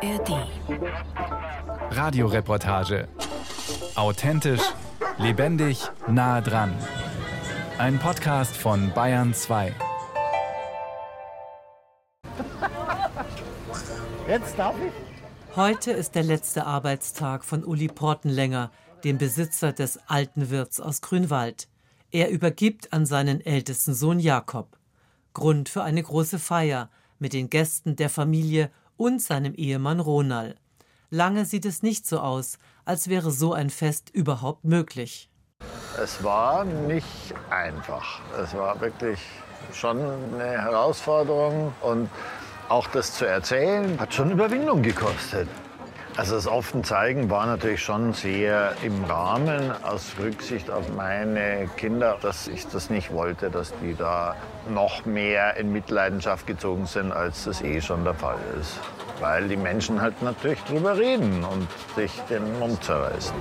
ARD. Radioreportage. Authentisch, lebendig, nah dran. Ein Podcast von Bayern 2. Jetzt darf ich? Heute ist der letzte Arbeitstag von Uli Portenlänger, dem Besitzer des alten Wirts aus Grünwald. Er übergibt an seinen ältesten Sohn Jakob. Grund für eine große Feier mit den Gästen der Familie und seinem Ehemann Ronald. Lange sieht es nicht so aus, als wäre so ein Fest überhaupt möglich. Es war nicht einfach. Es war wirklich schon eine Herausforderung und auch das zu erzählen hat schon Überwindung gekostet. Also das offen zeigen war natürlich schon sehr im Rahmen aus Rücksicht auf meine Kinder, dass ich das nicht wollte, dass die da noch mehr in Mitleidenschaft gezogen sind, als das eh schon der Fall ist. Weil die Menschen halt natürlich drüber reden und sich den Mund zerreißen.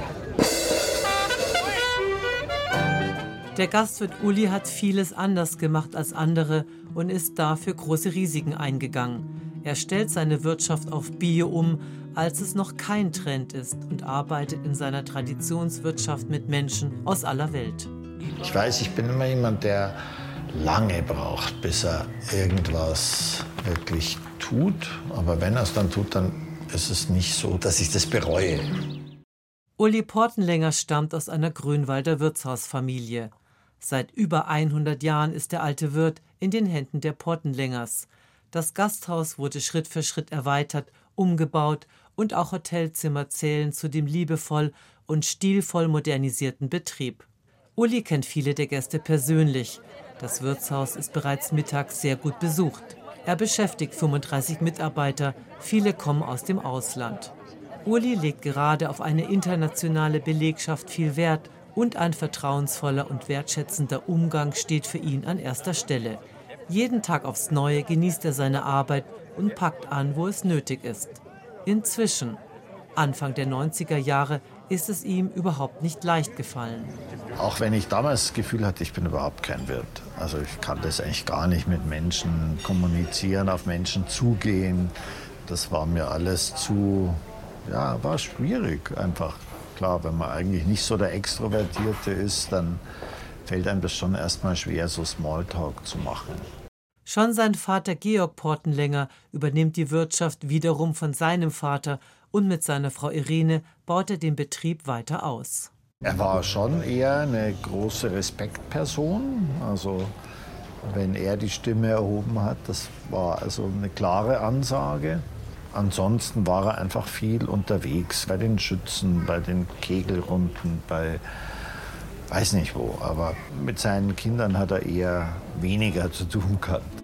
Der Gastwirt Uli hat vieles anders gemacht als andere und ist dafür große Risiken eingegangen. Er stellt seine Wirtschaft auf Bio um, als es noch kein Trend ist und arbeitet in seiner Traditionswirtschaft mit Menschen aus aller Welt. Ich weiß, ich bin immer jemand, der lange braucht, bis er irgendwas wirklich tut. Aber wenn er es dann tut, dann ist es nicht so, dass ich das bereue. Uli Portenlänger stammt aus einer Grünwalder Wirtshausfamilie. Seit über 100 Jahren ist der alte Wirt in den Händen der Portenlängers. Das Gasthaus wurde Schritt für Schritt erweitert, umgebaut und auch Hotelzimmer zählen zu dem liebevoll und stilvoll modernisierten Betrieb. Uli kennt viele der Gäste persönlich. Das Wirtshaus ist bereits mittags sehr gut besucht. Er beschäftigt 35 Mitarbeiter, viele kommen aus dem Ausland. Uli legt gerade auf eine internationale Belegschaft viel Wert und ein vertrauensvoller und wertschätzender Umgang steht für ihn an erster Stelle. Jeden Tag aufs Neue genießt er seine Arbeit und packt an, wo es nötig ist. Inzwischen, Anfang der 90er Jahre, ist es ihm überhaupt nicht leicht gefallen. Auch wenn ich damals das Gefühl hatte, ich bin überhaupt kein Wirt. Also ich kann das eigentlich gar nicht mit Menschen kommunizieren, auf Menschen zugehen. Das war mir alles zu, ja, war schwierig einfach klar, wenn man eigentlich nicht so der Extrovertierte ist, dann fällt einem das schon erstmal schwer, so Smalltalk zu machen. Schon sein Vater Georg Portenlänger übernimmt die Wirtschaft wiederum von seinem Vater und mit seiner Frau Irene baut er den Betrieb weiter aus. Er war schon eher eine große Respektperson. Also wenn er die Stimme erhoben hat, das war also eine klare Ansage. Ansonsten war er einfach viel unterwegs bei den Schützen, bei den Kegelrunden, bei weiß nicht wo. Aber mit seinen Kindern hat er eher weniger zu tun gehabt.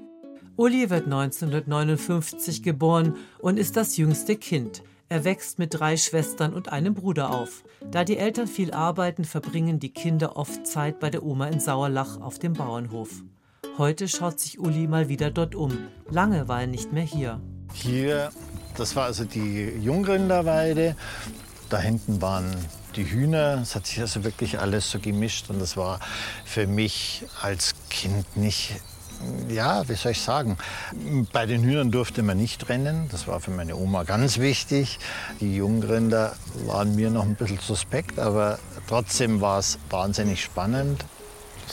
Uli wird 1959 geboren und ist das jüngste Kind. Er wächst mit drei Schwestern und einem Bruder auf. Da die Eltern viel arbeiten, verbringen die Kinder oft Zeit bei der Oma in Sauerlach auf dem Bauernhof. Heute schaut sich Uli mal wieder dort um. Lange war er nicht mehr hier. Hier das war also die Jungrinderweide. Da hinten waren die Hühner. Es hat sich also wirklich alles so gemischt. Und das war für mich als Kind nicht, ja, wie soll ich sagen, bei den Hühnern durfte man nicht rennen. Das war für meine Oma ganz wichtig. Die Jungrinder waren mir noch ein bisschen suspekt, aber trotzdem war es wahnsinnig spannend.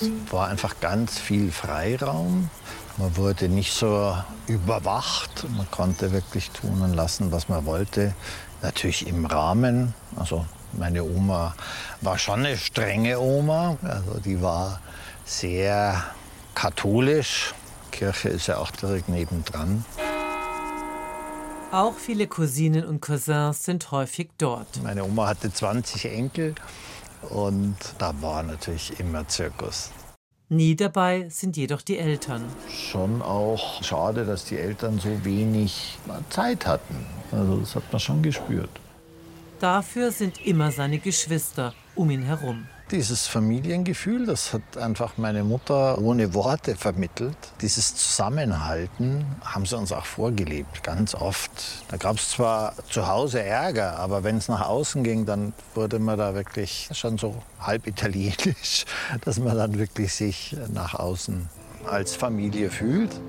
Es war einfach ganz viel Freiraum. Man wurde nicht so überwacht. Man konnte wirklich tun und lassen, was man wollte. Natürlich im Rahmen. Also meine Oma war schon eine strenge Oma. Also die war sehr katholisch. Kirche ist ja auch direkt nebendran. Auch viele Cousinen und Cousins sind häufig dort. Meine Oma hatte 20 Enkel und da war natürlich immer Zirkus. Nie dabei sind jedoch die Eltern. Schon auch schade, dass die Eltern so wenig Zeit hatten. Also das hat man schon gespürt. Dafür sind immer seine Geschwister um ihn herum. Dieses Familiengefühl, das hat einfach meine Mutter ohne Worte vermittelt. Dieses Zusammenhalten haben sie uns auch vorgelebt, ganz oft. Da gab es zwar zu Hause Ärger, aber wenn es nach außen ging, dann wurde man da wirklich schon so halb italienisch, dass man dann wirklich sich nach außen als Familie fühlt.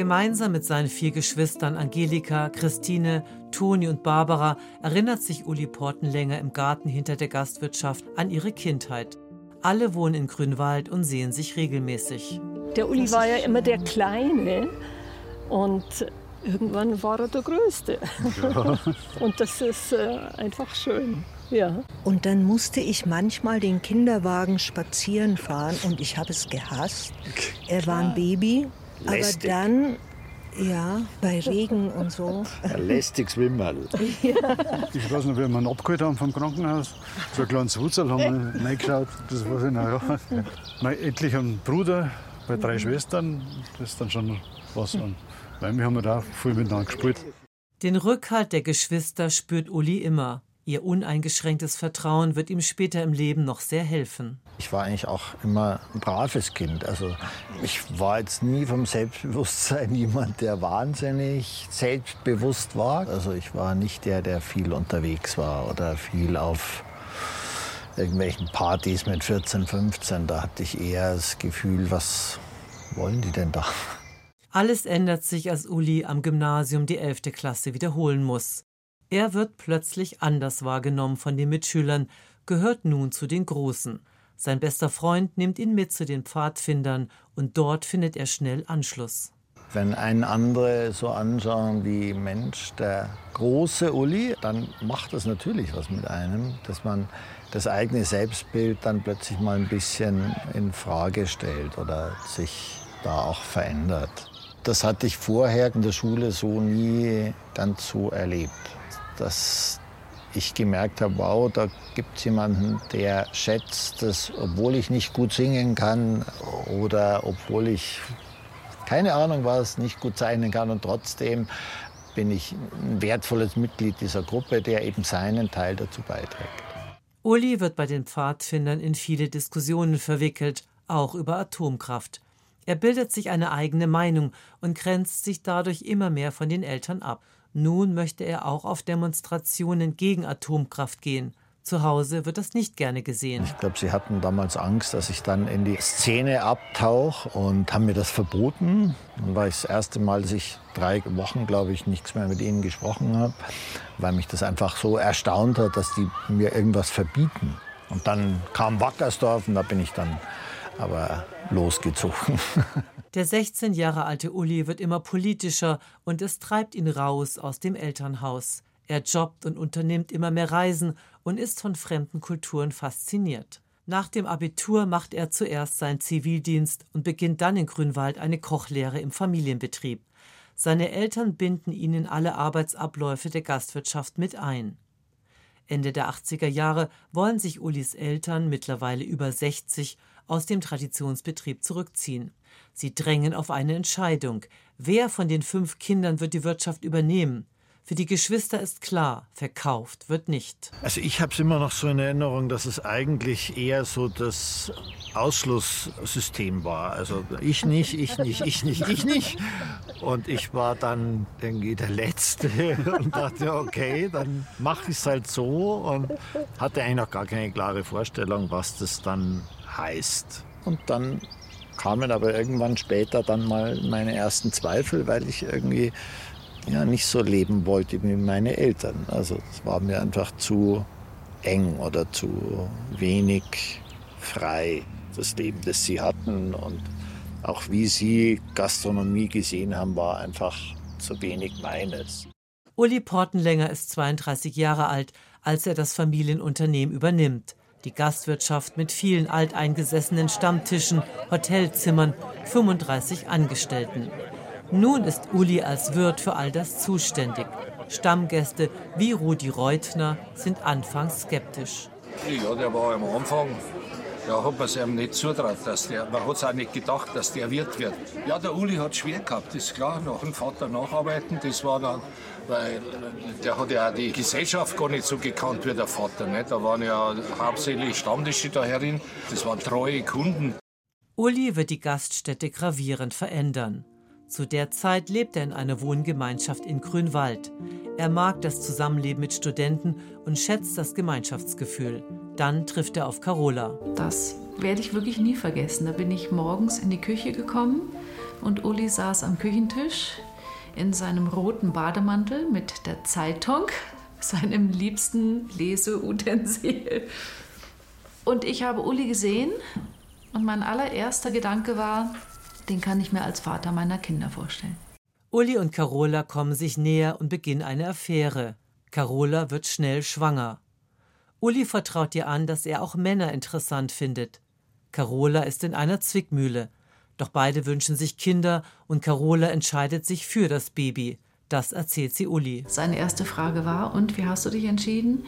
Gemeinsam mit seinen vier Geschwistern Angelika, Christine, Toni und Barbara erinnert sich Uli Portenlänger im Garten hinter der Gastwirtschaft an ihre Kindheit. Alle wohnen in Grünwald und sehen sich regelmäßig. Der Uli war ja immer der Kleine und irgendwann war er der Größte. Ja. Und das ist äh, einfach schön. Ja. Und dann musste ich manchmal den Kinderwagen spazieren fahren und ich habe es gehasst. Er war ein Baby Lästig. Aber dann, ja, bei Regen und so. Ein lästiges Wimmerl. Ja. Ich weiß noch, wie wir ihn abgeholt haben vom Krankenhaus. So ein kleines Wutzel haben wir reingeschaut. Das weiß ich noch, ja. Mein etlicher Bruder bei drei Schwestern, das ist dann schon was. Und weil wir haben da viel miteinander gespielt. Den Rückhalt der Geschwister spürt Uli immer. Ihr uneingeschränktes Vertrauen wird ihm später im Leben noch sehr helfen. Ich war eigentlich auch immer ein braves Kind. Also ich war jetzt nie vom Selbstbewusstsein jemand, der wahnsinnig selbstbewusst war. Also ich war nicht der, der viel unterwegs war oder viel auf irgendwelchen Partys mit 14, 15. Da hatte ich eher das Gefühl, was wollen die denn da? Alles ändert sich, als Uli am Gymnasium die 11. Klasse wiederholen muss. Er wird plötzlich anders wahrgenommen von den Mitschülern, gehört nun zu den Großen. Sein bester Freund nimmt ihn mit zu den Pfadfindern und dort findet er schnell Anschluss. Wenn einen andere so anschauen wie Mensch, der große Uli, dann macht das natürlich was mit einem, dass man das eigene Selbstbild dann plötzlich mal ein bisschen in Frage stellt oder sich da auch verändert. Das hatte ich vorher in der Schule so nie ganz so erlebt dass ich gemerkt habe, wow, da gibt es jemanden, der schätzt, dass obwohl ich nicht gut singen kann oder obwohl ich keine Ahnung was, nicht gut zeichnen kann und trotzdem bin ich ein wertvolles Mitglied dieser Gruppe, der eben seinen Teil dazu beiträgt. Uli wird bei den Pfadfindern in viele Diskussionen verwickelt, auch über Atomkraft. Er bildet sich eine eigene Meinung und grenzt sich dadurch immer mehr von den Eltern ab. Nun möchte er auch auf Demonstrationen gegen Atomkraft gehen. Zu Hause wird das nicht gerne gesehen. Ich glaube, sie hatten damals Angst, dass ich dann in die Szene abtauche und haben mir das verboten. Dann war ich das erste Mal, dass ich drei Wochen, glaube ich, nichts mehr mit ihnen gesprochen habe, weil mich das einfach so erstaunt hat, dass die mir irgendwas verbieten. Und dann kam Wackersdorf und da bin ich dann aber losgezogen. Der 16 Jahre alte Uli wird immer politischer und es treibt ihn raus aus dem Elternhaus. Er jobbt und unternimmt immer mehr Reisen und ist von fremden Kulturen fasziniert. Nach dem Abitur macht er zuerst seinen Zivildienst und beginnt dann in Grünwald eine Kochlehre im Familienbetrieb. Seine Eltern binden ihn in alle Arbeitsabläufe der Gastwirtschaft mit ein. Ende der 80er Jahre wollen sich Ulis Eltern, mittlerweile über 60, aus dem Traditionsbetrieb zurückziehen. Sie drängen auf eine Entscheidung. Wer von den fünf Kindern wird die Wirtschaft übernehmen? Für die Geschwister ist klar, verkauft wird nicht. Also ich habe es immer noch so in Erinnerung, dass es eigentlich eher so das Ausschlusssystem war. Also ich nicht, ich nicht, ich nicht, ich nicht. Und ich war dann irgendwie der Letzte und dachte, okay, dann mache ich es halt so und hatte eigentlich noch gar keine klare Vorstellung, was das dann heißt. Und dann kamen aber irgendwann später dann mal meine ersten Zweifel, weil ich irgendwie ja, nicht so leben wollte wie meine Eltern. Also es war mir einfach zu eng oder zu wenig frei, das Leben, das sie hatten. Und auch wie sie Gastronomie gesehen haben, war einfach zu wenig meines. Uli Portenlänger ist 32 Jahre alt, als er das Familienunternehmen übernimmt. Die Gastwirtschaft mit vielen alteingesessenen Stammtischen, Hotelzimmern, 35 Angestellten. Nun ist Uli als Wirt für all das zuständig. Stammgäste wie Rudi Reutner sind anfangs skeptisch. Ja, der war am Anfang da hat man es nicht zutraut, dass der, man hat es auch nicht gedacht, dass der Wirt wird. Ja, der Uli hat es schwer gehabt, ist klar, nach dem Vater nacharbeiten, das war dann, weil der hat ja auch die Gesellschaft gar nicht so gekannt wie der Vater. Nicht? Da waren ja hauptsächlich Stammtische da herin, das waren treue Kunden. Uli wird die Gaststätte gravierend verändern. Zu der Zeit lebt er in einer Wohngemeinschaft in Grünwald. Er mag das Zusammenleben mit Studenten und schätzt das Gemeinschaftsgefühl. Dann trifft er auf Carola. Das werde ich wirklich nie vergessen. Da bin ich morgens in die Küche gekommen und Uli saß am Küchentisch in seinem roten Bademantel mit der Zeitung, seinem liebsten Leseutensil. Und ich habe Uli gesehen und mein allererster Gedanke war, den kann ich mir als Vater meiner Kinder vorstellen. Uli und Carola kommen sich näher und beginnen eine Affäre. Carola wird schnell schwanger. Uli vertraut ihr an, dass er auch Männer interessant findet. Carola ist in einer Zwickmühle. Doch beide wünschen sich Kinder und Carola entscheidet sich für das Baby. Das erzählt sie Uli. Seine erste Frage war, und wie hast du dich entschieden?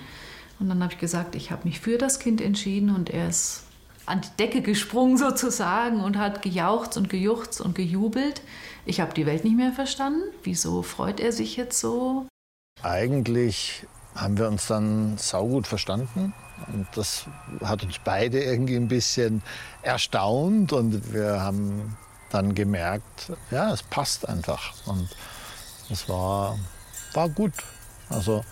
Und dann habe ich gesagt, ich habe mich für das Kind entschieden und er ist an die Decke gesprungen sozusagen und hat gejaucht und gejuchzt und gejubelt. Ich habe die Welt nicht mehr verstanden. Wieso freut er sich jetzt so? Eigentlich haben wir uns dann saugut verstanden. Und das hat uns beide irgendwie ein bisschen erstaunt und wir haben dann gemerkt, ja, es passt einfach. Und es war, war gut. Also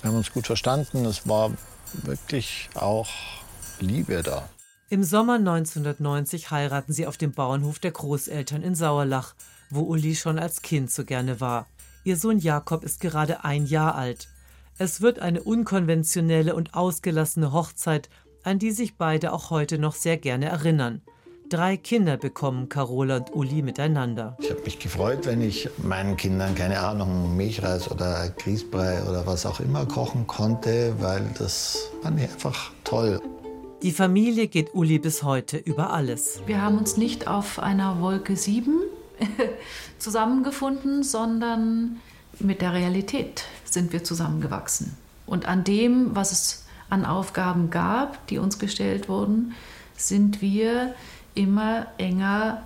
wir haben uns gut verstanden. Es war wirklich auch Liebe da. Im Sommer 1990 heiraten sie auf dem Bauernhof der Großeltern in Sauerlach, wo Uli schon als Kind so gerne war. Ihr Sohn Jakob ist gerade ein Jahr alt. Es wird eine unkonventionelle und ausgelassene Hochzeit, an die sich beide auch heute noch sehr gerne erinnern. Drei Kinder bekommen Carola und Uli miteinander. Ich habe mich gefreut, wenn ich meinen Kindern, keine Ahnung, Milchreis oder Grießbrei oder was auch immer kochen konnte, weil das fand ich einfach toll. Die Familie geht Uli bis heute über alles. Wir haben uns nicht auf einer Wolke 7 zusammengefunden, sondern mit der Realität sind wir zusammengewachsen. Und an dem, was es an Aufgaben gab, die uns gestellt wurden, sind wir immer enger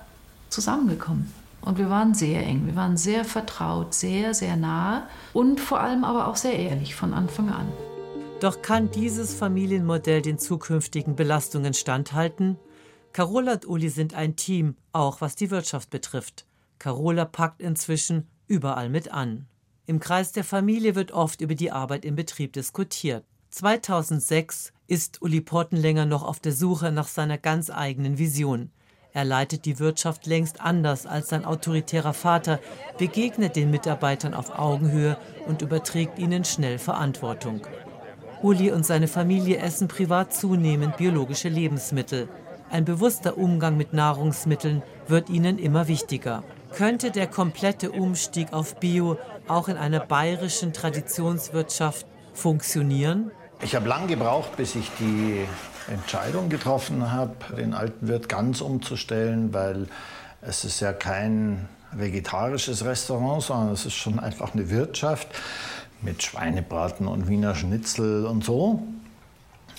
zusammengekommen. Und wir waren sehr eng, wir waren sehr vertraut, sehr, sehr nah und vor allem aber auch sehr ehrlich von Anfang an. Doch kann dieses Familienmodell den zukünftigen Belastungen standhalten? Carola und Uli sind ein Team, auch was die Wirtschaft betrifft. Carola packt inzwischen überall mit an. Im Kreis der Familie wird oft über die Arbeit im Betrieb diskutiert. 2006 ist Uli Portenlänger noch auf der Suche nach seiner ganz eigenen Vision. Er leitet die Wirtschaft längst anders als sein autoritärer Vater, begegnet den Mitarbeitern auf Augenhöhe und überträgt ihnen schnell Verantwortung. Uli und seine Familie essen privat zunehmend biologische Lebensmittel. Ein bewusster Umgang mit Nahrungsmitteln wird ihnen immer wichtiger. Könnte der komplette Umstieg auf Bio auch in einer bayerischen Traditionswirtschaft funktionieren? Ich habe lange gebraucht, bis ich die Entscheidung getroffen habe, den alten Wirt ganz umzustellen, weil es ist ja kein vegetarisches Restaurant, sondern es ist schon einfach eine Wirtschaft mit Schweinebraten und Wiener Schnitzel und so.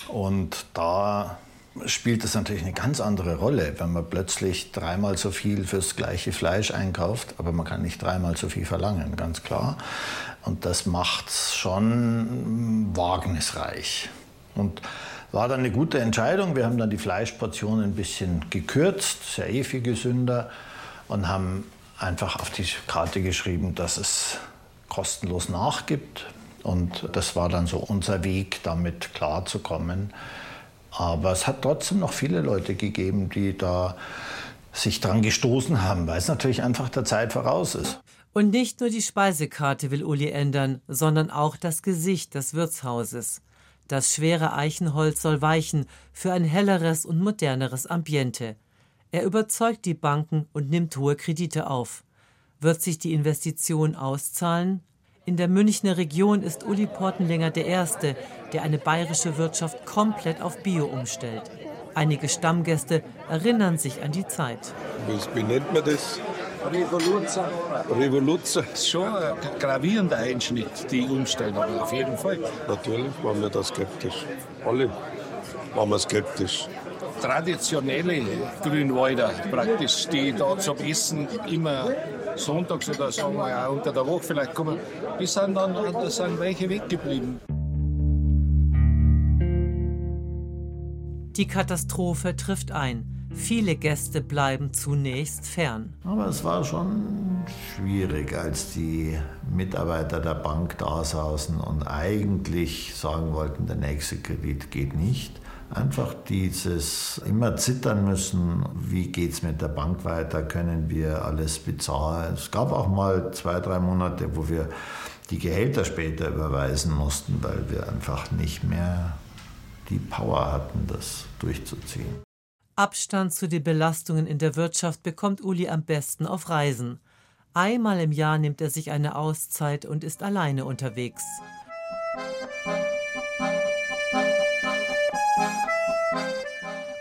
Und da spielt es natürlich eine ganz andere Rolle, wenn man plötzlich dreimal so viel fürs gleiche Fleisch einkauft, aber man kann nicht dreimal so viel verlangen, ganz klar. Und das macht es schon wagnisreich. Und war dann eine gute Entscheidung. Wir haben dann die Fleischportion ein bisschen gekürzt, ja eh viel gesünder, und haben einfach auf die Karte geschrieben, dass es kostenlos nachgibt. Und das war dann so unser Weg, damit klarzukommen. Aber es hat trotzdem noch viele Leute gegeben, die da sich dran gestoßen haben, weil es natürlich einfach der Zeit voraus ist. Und nicht nur die Speisekarte will Uli ändern, sondern auch das Gesicht des Wirtshauses. Das schwere Eichenholz soll weichen für ein helleres und moderneres Ambiente. Er überzeugt die Banken und nimmt hohe Kredite auf. Wird sich die Investition auszahlen? In der Münchner Region ist Uli Portenlänger der Erste, der eine bayerische Wirtschaft komplett auf Bio umstellt. Einige Stammgäste erinnern sich an die Zeit. Wie nennt man das? Revoluzer. Ist schon ein gravierender Einschnitt, die Umstellung, auf jeden Fall. Natürlich waren wir da skeptisch. Alle waren wir skeptisch traditionelle Grünwalder praktisch, die da zum Essen immer sonntags oder sagen wir auch unter der Woche vielleicht kommen, die sind dann da sind welche weggeblieben. Die Katastrophe trifft ein. Viele Gäste bleiben zunächst fern. Aber es war schon schwierig, als die Mitarbeiter der Bank da saßen und eigentlich sagen wollten, der nächste Kredit geht nicht. Einfach dieses immer zittern müssen, wie geht es mit der Bank weiter, können wir alles bezahlen. Es gab auch mal zwei, drei Monate, wo wir die Gehälter später überweisen mussten, weil wir einfach nicht mehr die Power hatten, das durchzuziehen. Abstand zu den Belastungen in der Wirtschaft bekommt Uli am besten auf Reisen. Einmal im Jahr nimmt er sich eine Auszeit und ist alleine unterwegs.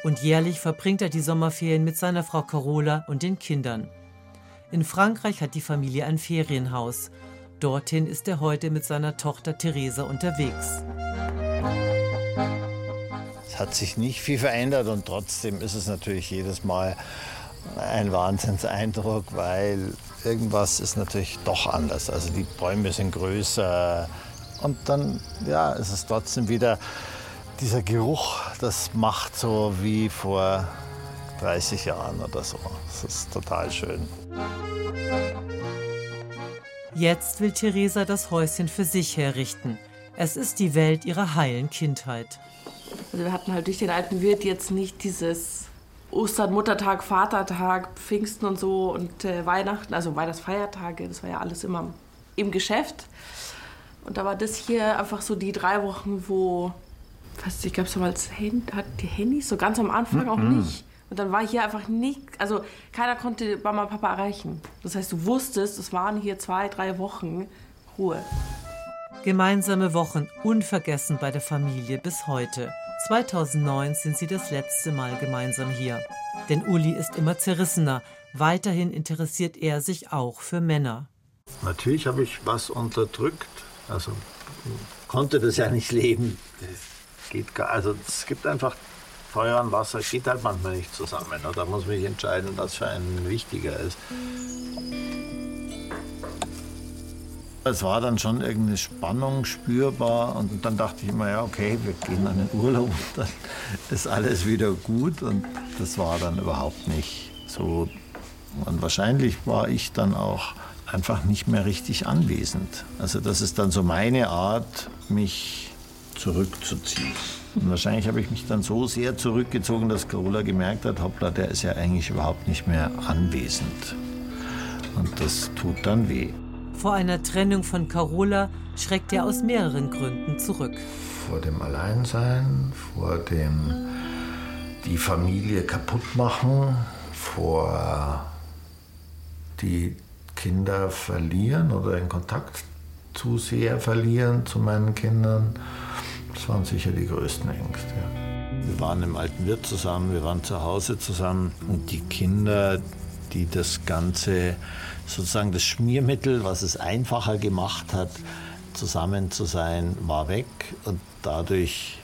Und jährlich verbringt er die Sommerferien mit seiner Frau Carola und den Kindern. In Frankreich hat die Familie ein Ferienhaus. Dorthin ist er heute mit seiner Tochter Theresa unterwegs. Es hat sich nicht viel verändert und trotzdem ist es natürlich jedes Mal ein Wahnsinnseindruck, weil irgendwas ist natürlich doch anders. Also die Bäume sind größer und dann ja, ist es trotzdem wieder dieser Geruch, das macht so wie vor 30 Jahren oder so. Das ist total schön. Jetzt will Theresa das Häuschen für sich herrichten. Es ist die Welt ihrer heilen Kindheit. Also wir hatten halt durch den alten Wirt jetzt nicht dieses Ostern, Muttertag, Vatertag, Pfingsten und so und äh, Weihnachten, also Weihnachtsfeiertage, das war ja alles immer im Geschäft. Und da war das hier einfach so die drei Wochen, wo fast, ich glaube, so als Hand, hat die Handys so ganz am Anfang auch Mhm. nicht. Und dann war hier einfach nicht, also keiner konnte Mama und Papa erreichen. Das heißt, du wusstest, es waren hier zwei, drei Wochen Ruhe. Gemeinsame Wochen unvergessen bei der Familie bis heute. 2009 sind sie das letzte Mal gemeinsam hier. Denn Uli ist immer zerrissener. Weiterhin interessiert er sich auch für Männer. Natürlich habe ich was unterdrückt. Also konnte das ja nicht leben. Geht gar, also es gibt einfach Feuer und Wasser, geht halt manchmal nicht zusammen. ne? Da muss man sich entscheiden, was für einen wichtiger ist. Es war dann schon irgendeine Spannung spürbar und dann dachte ich immer, ja okay, wir gehen an den Urlaub, dann ist alles wieder gut und das war dann überhaupt nicht so. Und wahrscheinlich war ich dann auch einfach nicht mehr richtig anwesend. Also das ist dann so meine Art, mich zurückzuziehen. Und wahrscheinlich habe ich mich dann so sehr zurückgezogen, dass Carola gemerkt hat, hoppla, der ist ja eigentlich überhaupt nicht mehr anwesend. Und das tut dann weh. Vor einer Trennung von Carola schreckt er aus mehreren Gründen zurück. Vor dem Alleinsein, vor dem die Familie kaputt machen, vor die Kinder verlieren oder den Kontakt zu sehr verlieren zu meinen Kindern. Das waren sicher die größten Ängste. Wir waren im alten Wirt zusammen, wir waren zu Hause zusammen und die Kinder, die das Ganze, sozusagen das Schmiermittel, was es einfacher gemacht hat, zusammen zu sein, war weg und dadurch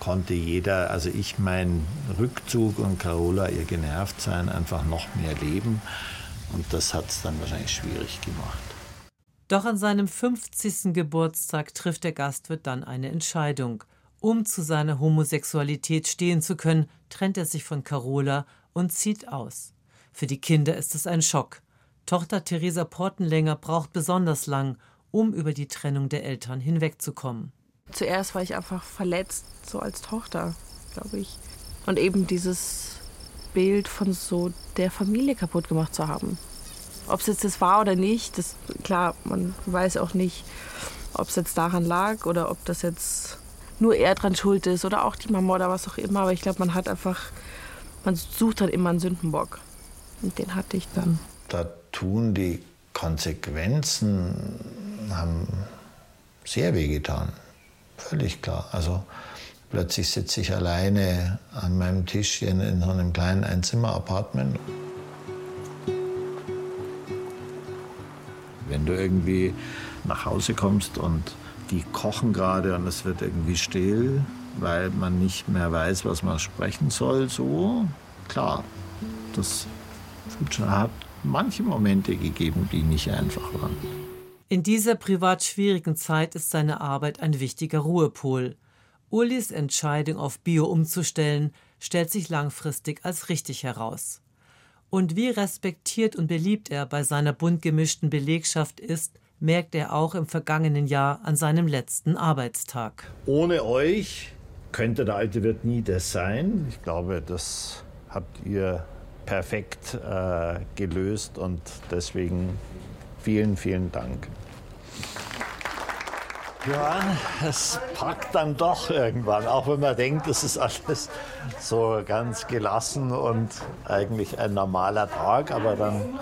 konnte jeder, also ich meinen Rückzug und Carola ihr genervt sein, einfach noch mehr leben und das hat es dann wahrscheinlich schwierig gemacht. Doch an seinem 50. Geburtstag trifft der Gastwirt dann eine Entscheidung. Um zu seiner Homosexualität stehen zu können, trennt er sich von Carola und zieht aus. Für die Kinder ist es ein Schock. Tochter Theresa Portenlänger braucht besonders lang, um über die Trennung der Eltern hinwegzukommen. Zuerst war ich einfach verletzt, so als Tochter, glaube ich. Und eben dieses Bild von so der Familie kaputt gemacht zu haben. Ob es jetzt das war oder nicht, das, klar, man weiß auch nicht, ob es jetzt daran lag oder ob das jetzt nur er dran schuld ist oder auch die Mama oder was auch immer. Aber ich glaube, man hat einfach, man sucht halt immer einen Sündenbock. Und den hatte ich dann. Da tun die Konsequenzen, haben sehr wehgetan. Völlig klar. Also plötzlich sitze ich alleine an meinem Tischchen in so einem kleinen Einzimmer-Apartment. Du irgendwie nach Hause kommst und die kochen gerade und es wird irgendwie still, weil man nicht mehr weiß, was man sprechen soll, so, klar, das hat manche Momente gegeben, die nicht einfach waren. In dieser privat schwierigen Zeit ist seine Arbeit ein wichtiger Ruhepol. Ulis Entscheidung auf Bio umzustellen stellt sich langfristig als richtig heraus. Und wie respektiert und beliebt er bei seiner bunt gemischten Belegschaft ist, merkt er auch im vergangenen Jahr an seinem letzten Arbeitstag. Ohne euch könnte der alte Wirt nie das sein. Ich glaube, das habt ihr perfekt äh, gelöst und deswegen vielen, vielen Dank. Ja, es packt dann doch irgendwann, auch wenn man denkt, es ist alles so ganz gelassen und eigentlich ein normaler Tag, aber dann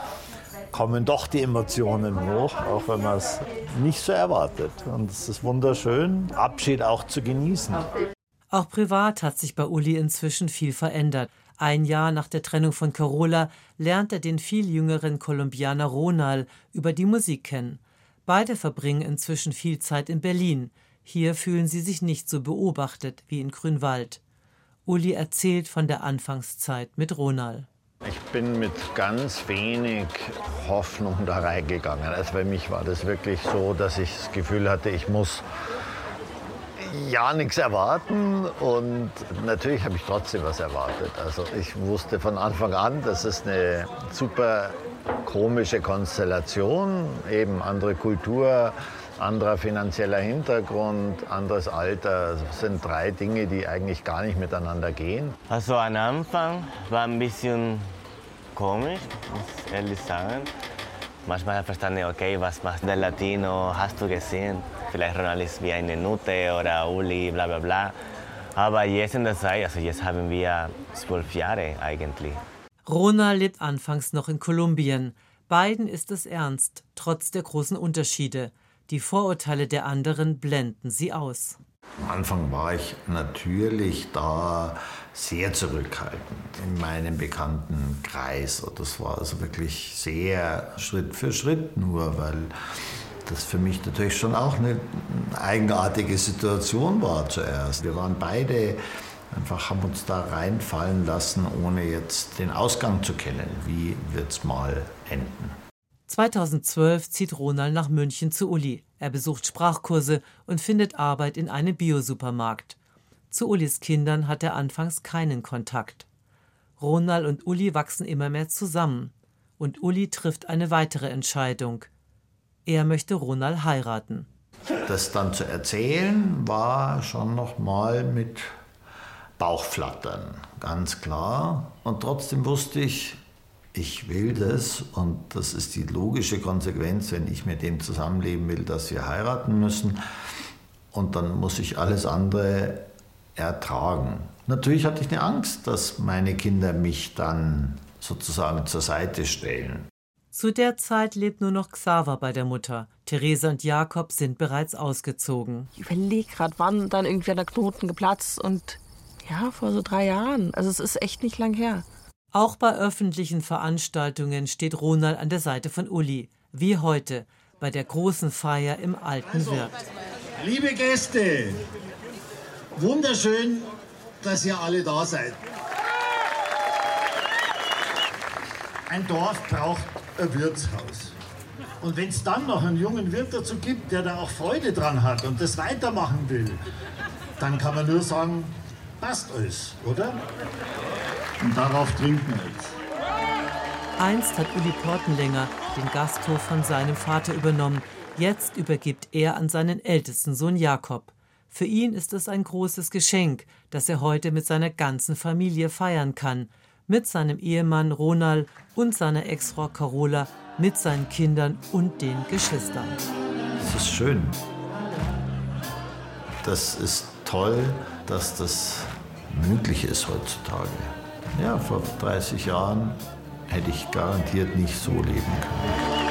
kommen doch die Emotionen hoch, auch wenn man es nicht so erwartet. Und es ist wunderschön, Abschied auch zu genießen. Auch privat hat sich bei Uli inzwischen viel verändert. Ein Jahr nach der Trennung von Carola lernt er den viel jüngeren Kolumbianer Ronald über die Musik kennen. Beide verbringen inzwischen viel Zeit in Berlin. Hier fühlen sie sich nicht so beobachtet wie in Grünwald. Uli erzählt von der Anfangszeit mit Ronald. Ich bin mit ganz wenig Hoffnung da reingegangen. Also für mich war das wirklich so, dass ich das Gefühl hatte, ich muss ja nichts erwarten und natürlich habe ich trotzdem was erwartet. Also ich wusste von Anfang an, das ist eine super komische Konstellation, eben andere Kultur, anderer finanzieller Hintergrund, anderes Alter. Das sind drei Dinge, die eigentlich gar nicht miteinander gehen. Also am Anfang war ein bisschen komisch, muss ehrlich sagen. Manchmal verstanden, okay, was macht der Latino, hast du gesehen? Vielleicht Ronald ist wie eine Nutte oder Uli, bla bla bla. Aber jetzt in der Zeit, also jetzt haben wir zwölf Jahre eigentlich. Ronald lebt anfangs noch in Kolumbien. Beiden ist es ernst, trotz der großen Unterschiede. Die Vorurteile der anderen blenden sie aus. Am Anfang war ich natürlich da sehr zurückhaltend in meinem bekannten Kreis. Das war also wirklich sehr Schritt für Schritt nur, weil das für mich natürlich schon auch eine eigenartige Situation war zuerst. Wir waren beide einfach, haben uns da reinfallen lassen, ohne jetzt den Ausgang zu kennen. Wie wird es mal enden? 2012 zieht Ronald nach München zu Uli. Er besucht Sprachkurse und findet Arbeit in einem Biosupermarkt. Zu Ulis Kindern hat er anfangs keinen Kontakt. Ronald und Uli wachsen immer mehr zusammen. Und Uli trifft eine weitere Entscheidung. Er möchte Ronald heiraten. Das dann zu erzählen war schon noch mal mit Bauchflattern, ganz klar. Und trotzdem wusste ich, ich will das und das ist die logische Konsequenz, wenn ich mit dem zusammenleben will, dass wir heiraten müssen. Und dann muss ich alles andere ertragen. Natürlich hatte ich eine Angst, dass meine Kinder mich dann sozusagen zur Seite stellen. Zu der Zeit lebt nur noch Xaver bei der Mutter. Therese und Jakob sind bereits ausgezogen. Ich überlege gerade, wann dann irgendwie der Knoten geplatzt und ja, vor so drei Jahren. Also es ist echt nicht lang her. Auch bei öffentlichen Veranstaltungen steht Ronald an der Seite von Uli, wie heute bei der großen Feier im Alten also, Wirt. Liebe Gäste, wunderschön, dass ihr alle da seid. Ein Dorf braucht ein Wirtshaus. Und wenn es dann noch einen jungen Wirt dazu gibt, der da auch Freude dran hat und das weitermachen will, dann kann man nur sagen, passt alles, oder? Und darauf trinken wir jetzt. Einst hat Uli Portenlänger den Gasthof von seinem Vater übernommen. Jetzt übergibt er an seinen ältesten Sohn Jakob. Für ihn ist es ein großes Geschenk, dass er heute mit seiner ganzen Familie feiern kann. Mit seinem Ehemann Ronald und seiner Ex-Frau Carola, mit seinen Kindern und den Geschwistern. Das ist schön. Das ist toll, dass das möglich ist heutzutage. Ja, vor 30 Jahren hätte ich garantiert nicht so leben können.